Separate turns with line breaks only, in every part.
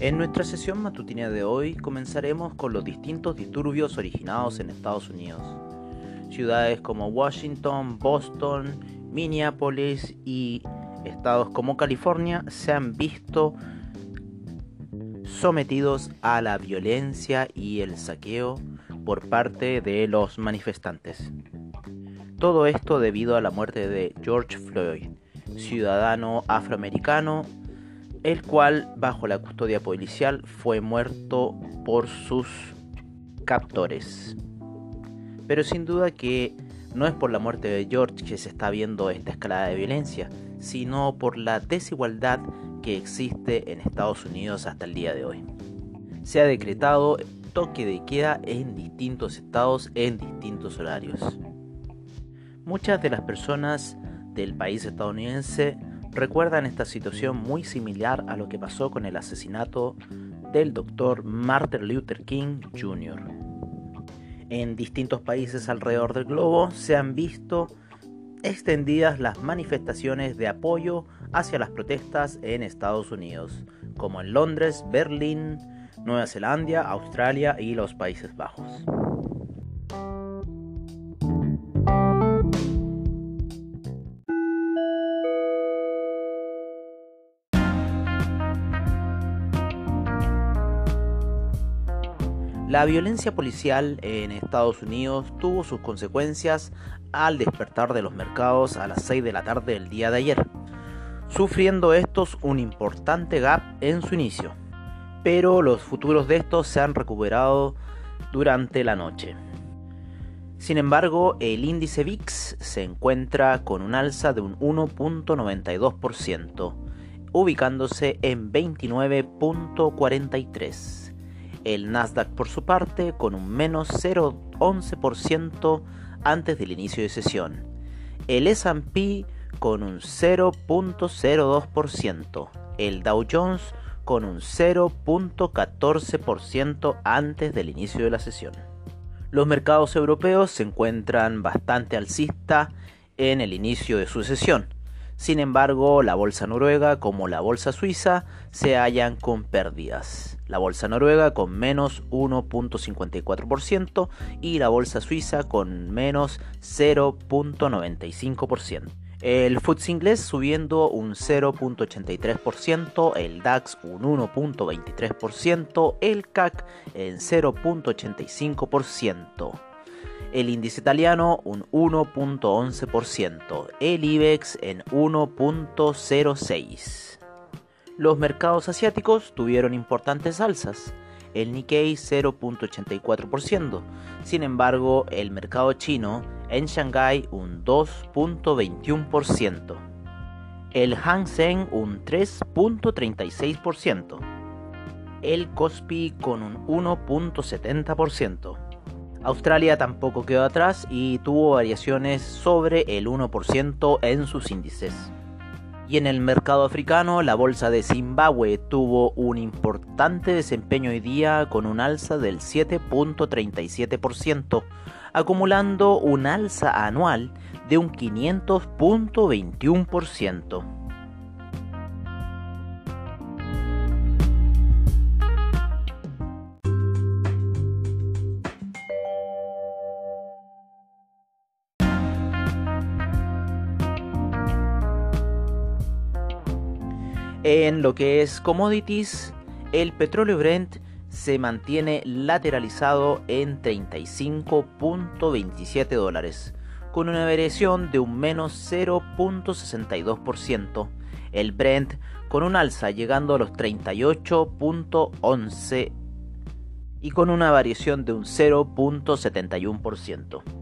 En nuestra sesión matutina de hoy comenzaremos con los distintos disturbios originados en Estados Unidos. Ciudades como Washington, Boston, Minneapolis y estados como California se han visto sometidos a la violencia y el saqueo por parte de los manifestantes. Todo esto debido a la muerte de George Floyd, ciudadano afroamericano el cual bajo la custodia policial fue muerto por sus captores. Pero sin duda que no es por la muerte de George que se está viendo esta escalada de violencia, sino por la desigualdad que existe en Estados Unidos hasta el día de hoy. Se ha decretado toque de queda en distintos estados en distintos horarios. Muchas de las personas del país estadounidense recuerdan esta situación muy similar a lo que pasó con el asesinato del doctor Martin Luther King Jr. En distintos países alrededor del globo se han visto extendidas las manifestaciones de apoyo hacia las protestas en Estados Unidos, como en Londres, Berlín, Nueva Zelanda, Australia y los Países Bajos. La violencia policial en Estados Unidos tuvo sus consecuencias al despertar de los mercados a las 6 de la tarde del día de ayer, sufriendo estos un importante gap en su inicio, pero los futuros de estos se han recuperado durante la noche. Sin embargo, el índice VIX se encuentra con un alza de un 1.92%, ubicándose en 29.43 el Nasdaq por su parte con un menos 0,11% antes del inicio de sesión. El SP con un 0.02%. El Dow Jones con un 0.14% antes del inicio de la sesión. Los mercados europeos se encuentran bastante alcista en el inicio de su sesión. Sin embargo, la bolsa noruega como la bolsa suiza se hallan con pérdidas la bolsa noruega con menos 1.54% y la bolsa suiza con menos 0.95%. El FTSE inglés subiendo un 0.83%, el DAX un 1.23%, el CAC en 0.85%, el índice italiano un 1.11%, el IBEX en 1.06%. Los mercados asiáticos tuvieron importantes alzas, el Nikkei 0.84%, sin embargo el mercado chino en Shanghái un 2.21%, el Hang Seng un 3.36%, el Kospi con un 1.70%. Australia tampoco quedó atrás y tuvo variaciones sobre el 1% en sus índices. Y en el mercado africano, la bolsa de Zimbabue tuvo un importante desempeño hoy día con un alza del 7.37%, acumulando un alza anual de un 500.21%. En lo que es commodities, el petróleo Brent se mantiene lateralizado en 35.27 dólares, con una variación de un menos 0.62%. El Brent con un alza llegando a los 38.11 y con una variación de un 0.71%.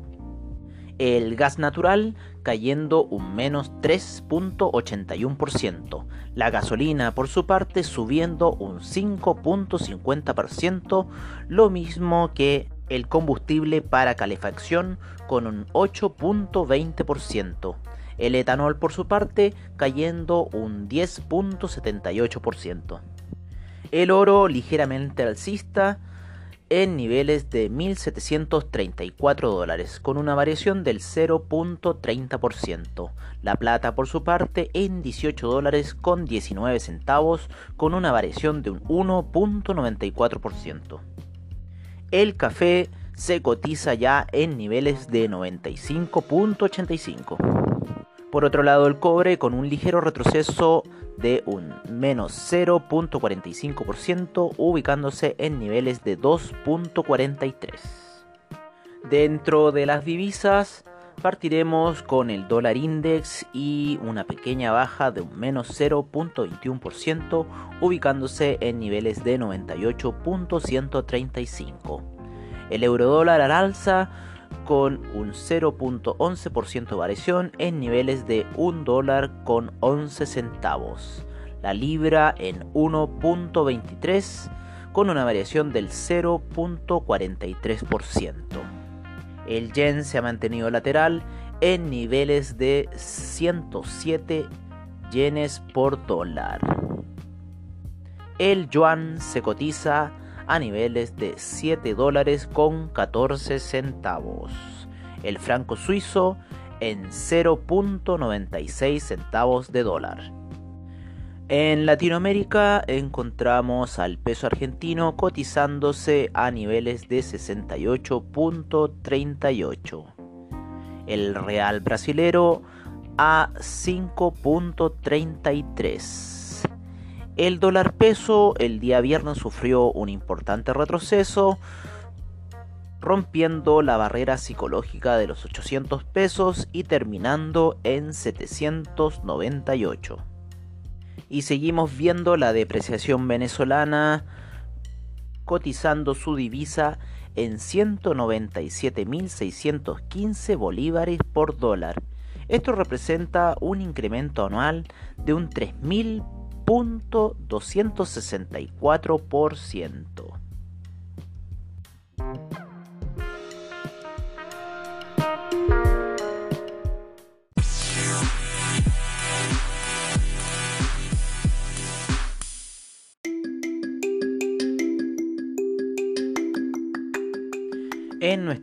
El gas natural cayendo un menos 3.81%. La gasolina, por su parte, subiendo un 5.50%, lo mismo que el combustible para calefacción con un 8.20%. El etanol, por su parte, cayendo un 10.78%. El oro ligeramente alcista en niveles de 1.734 dólares, con una variación del 0.30%. La plata, por su parte, en 18 dólares con 19 centavos, con una variación de un 1.94%. El café se cotiza ya en niveles de 95.85. Por otro lado, el cobre con un ligero retroceso de un menos 0.45%, ubicándose en niveles de 2.43. Dentro de las divisas, partiremos con el dólar index y una pequeña baja de un menos 0.21%, ubicándose en niveles de 98.135. El euro dólar al alza con un 0.11% de variación en niveles de 1 dólar con 11 centavos. La libra en 1.23 con una variación del 0.43%. El yen se ha mantenido lateral en niveles de 107 yenes por dólar. El yuan se cotiza a niveles de 7 dólares con 14 centavos. El franco suizo en 0.96 centavos de dólar. En Latinoamérica encontramos al peso argentino cotizándose a niveles de 68.38. El real brasilero a 5.33 el dólar peso el día viernes sufrió un importante retroceso, rompiendo la barrera psicológica de los 800 pesos y terminando en 798. Y seguimos viendo la depreciación venezolana cotizando su divisa en 197.615 bolívares por dólar. Esto representa un incremento anual de un 3.000 264%.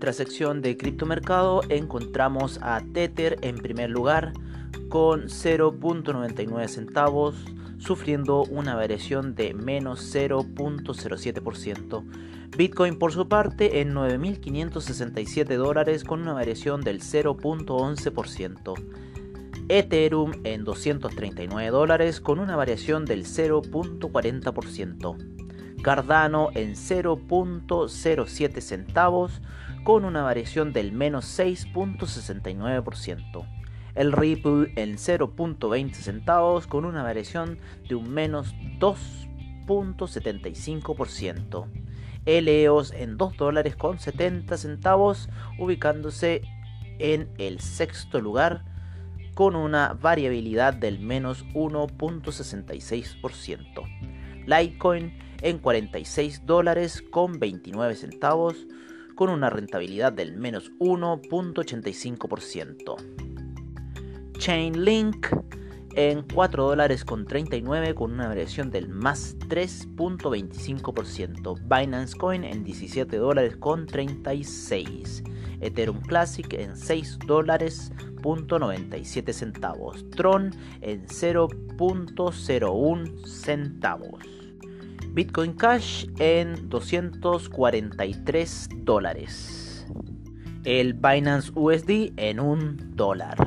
Nuestra sección de criptomercado encontramos a Tether en primer lugar con 0.99 centavos, sufriendo una variación de menos 0.07%. Bitcoin por su parte en 9.567 dólares con una variación del 0.11%. Ethereum en 239 dólares con una variación del 0.40%. Cardano en 0.07 centavos con una variación del menos 6.69% el Ripple en 0.20 centavos con una variación de un menos 2.75%. El EOS en 2 dólares con 70 centavos ubicándose en el sexto lugar con una variabilidad del menos 1.66%. Litecoin en 46 dólares con 29 centavos con una rentabilidad del menos 1.85%. Chainlink en 4 dólares con 39 con una variación del más 3.25%. Binance Coin en 17 dólares con 36. Ethereum Classic en 6 dólares 97 centavos. Tron en 0.01 centavos. Bitcoin Cash en 243 dólares. El Binance USD en 1 dólar.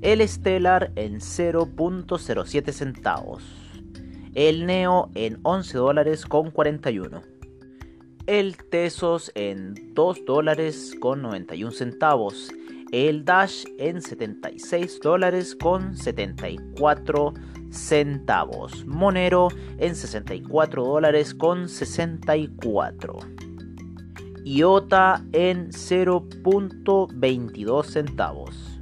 El Stellar en 0.07 centavos, el Neo en 11 dólares con 41, el Tesos en 2 dólares con 91 centavos, el Dash en 76 dólares con 74 centavos, Monero en 64 dólares con 64. IOTA en 0.22 centavos.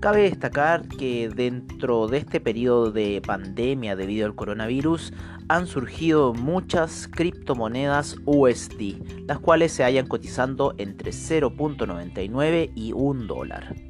Cabe destacar que dentro de este periodo de pandemia debido al coronavirus han surgido muchas criptomonedas USD, las cuales se hallan cotizando entre 0.99 y 1 dólar.